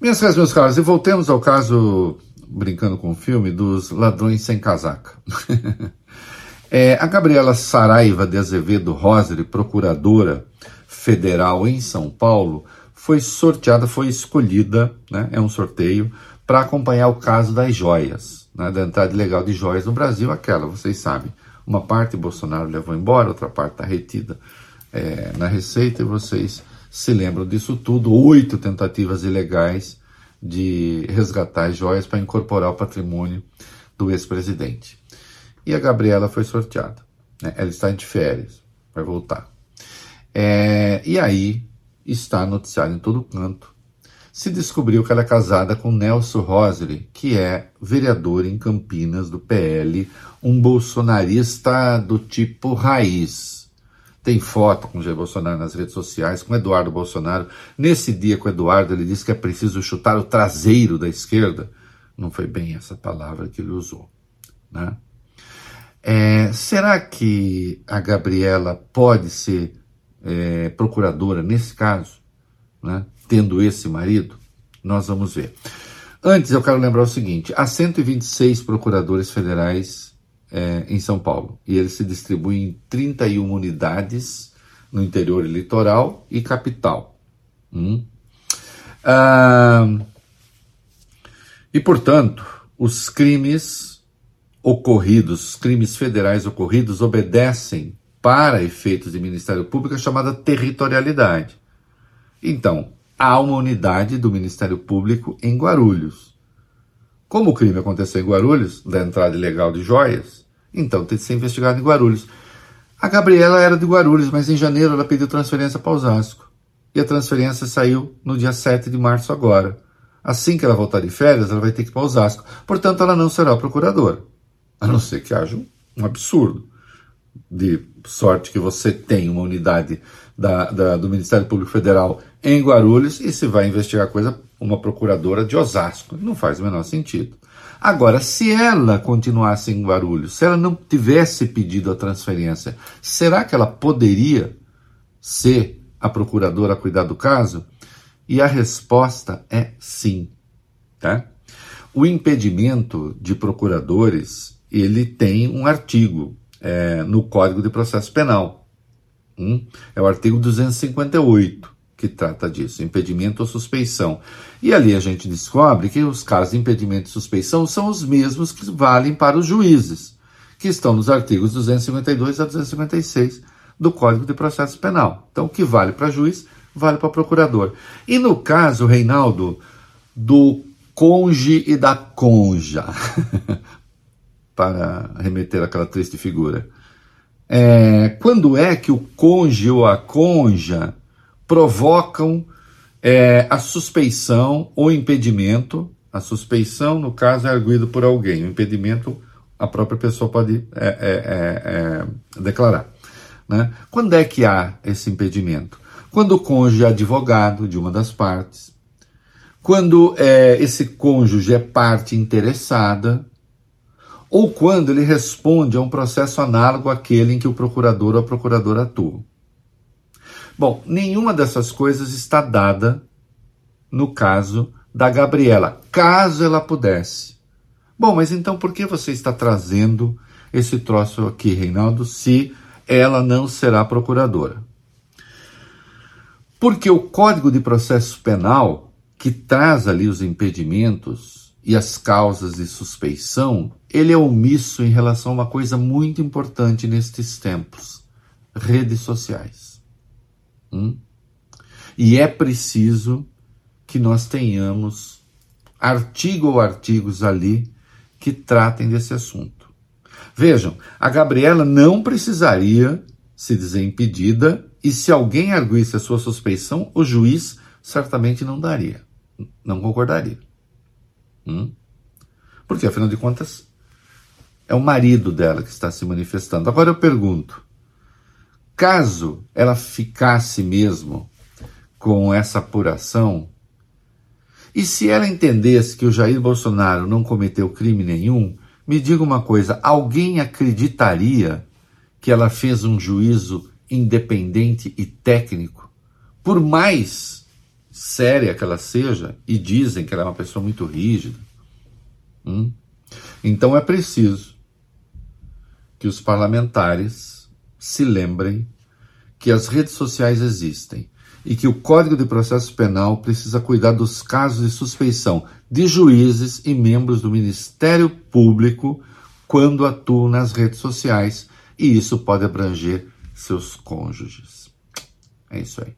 Minhas caras, meus caros, e voltemos ao caso, brincando com o filme, dos ladrões sem casaca. é, a Gabriela Saraiva de Azevedo Roseri, procuradora federal em São Paulo, foi sorteada, foi escolhida, né, é um sorteio, para acompanhar o caso das joias, né, da entrada ilegal de joias no Brasil, aquela, vocês sabem, uma parte Bolsonaro levou embora, outra parte está retida é, na Receita, e vocês se lembram disso tudo, oito tentativas ilegais de resgatar joias para incorporar o patrimônio do ex-presidente. E a Gabriela foi sorteada. Né? Ela está de férias, vai voltar. É, e aí está noticiado em todo canto. Se descobriu que ela é casada com Nelson Rosely, que é vereador em Campinas do PL, um bolsonarista do tipo raiz tem foto com Jair Bolsonaro nas redes sociais, com Eduardo Bolsonaro. Nesse dia com Eduardo, ele disse que é preciso chutar o traseiro da esquerda. Não foi bem essa palavra que ele usou. Né? É, será que a Gabriela pode ser é, procuradora nesse caso, né? tendo esse marido? Nós vamos ver. Antes, eu quero lembrar o seguinte: há 126 procuradores federais é, em São Paulo. E ele se distribui em 31 unidades no interior litoral e capital. Hum. Ah, e, portanto, os crimes ocorridos, os crimes federais ocorridos, obedecem, para efeitos de Ministério Público, a chamada territorialidade. Então, há uma unidade do Ministério Público em Guarulhos. Como o crime aconteceu em Guarulhos, da entrada ilegal de joias, então tem que ser investigado em Guarulhos. A Gabriela era de Guarulhos, mas em janeiro ela pediu transferência para Osasco. E a transferência saiu no dia 7 de março agora. Assim que ela voltar de férias, ela vai ter que ir para Osasco. Portanto, ela não será procuradora. A não ser que haja um absurdo. De sorte que você tem uma unidade da, da, do Ministério Público Federal em Guarulhos e se vai investigar coisa uma procuradora de Osasco. Não faz o menor sentido. Agora, se ela continuasse em Guarulhos, se ela não tivesse pedido a transferência, será que ela poderia ser a procuradora a cuidar do caso? E a resposta é sim. Tá? O impedimento de procuradores ele tem um artigo é, no Código de Processo Penal. Hum? É o artigo 258 que trata disso, impedimento ou suspeição. E ali a gente descobre que os casos de impedimento e suspeição são os mesmos que valem para os juízes, que estão nos artigos 252 a 256 do Código de Processo Penal. Então, o que vale para juiz, vale para procurador. E no caso, Reinaldo, do conge e da conja, para remeter àquela triste figura. É, quando é que o conge ou a conja provocam é, a suspeição ou impedimento. A suspeição, no caso, é arguído por alguém. O impedimento, a própria pessoa pode é, é, é, é declarar. Né? Quando é que há esse impedimento? Quando o cônjuge é advogado de uma das partes, quando é, esse cônjuge é parte interessada, ou quando ele responde a um processo análogo àquele em que o procurador ou a procuradora atuam. Bom, nenhuma dessas coisas está dada no caso da Gabriela, caso ela pudesse. Bom, mas então por que você está trazendo esse troço aqui, Reinaldo, se ela não será procuradora? Porque o Código de Processo Penal, que traz ali os impedimentos e as causas de suspeição, ele é omisso em relação a uma coisa muito importante nestes tempos: redes sociais. Hum? E é preciso que nós tenhamos artigo ou artigos ali que tratem desse assunto. Vejam, a Gabriela não precisaria se dizer impedida e se alguém arguisse a sua suspeição, o juiz certamente não daria, não concordaria. Hum? Porque, afinal de contas, é o marido dela que está se manifestando. Agora eu pergunto: Caso ela ficasse mesmo com essa apuração, e se ela entendesse que o Jair Bolsonaro não cometeu crime nenhum, me diga uma coisa: alguém acreditaria que ela fez um juízo independente e técnico? Por mais séria que ela seja, e dizem que ela é uma pessoa muito rígida. Hum? Então é preciso que os parlamentares se lembrem que as redes sociais existem e que o Código de Processo Penal precisa cuidar dos casos de suspeição de juízes e membros do Ministério Público quando atuam nas redes sociais, e isso pode abranger seus cônjuges. É isso aí.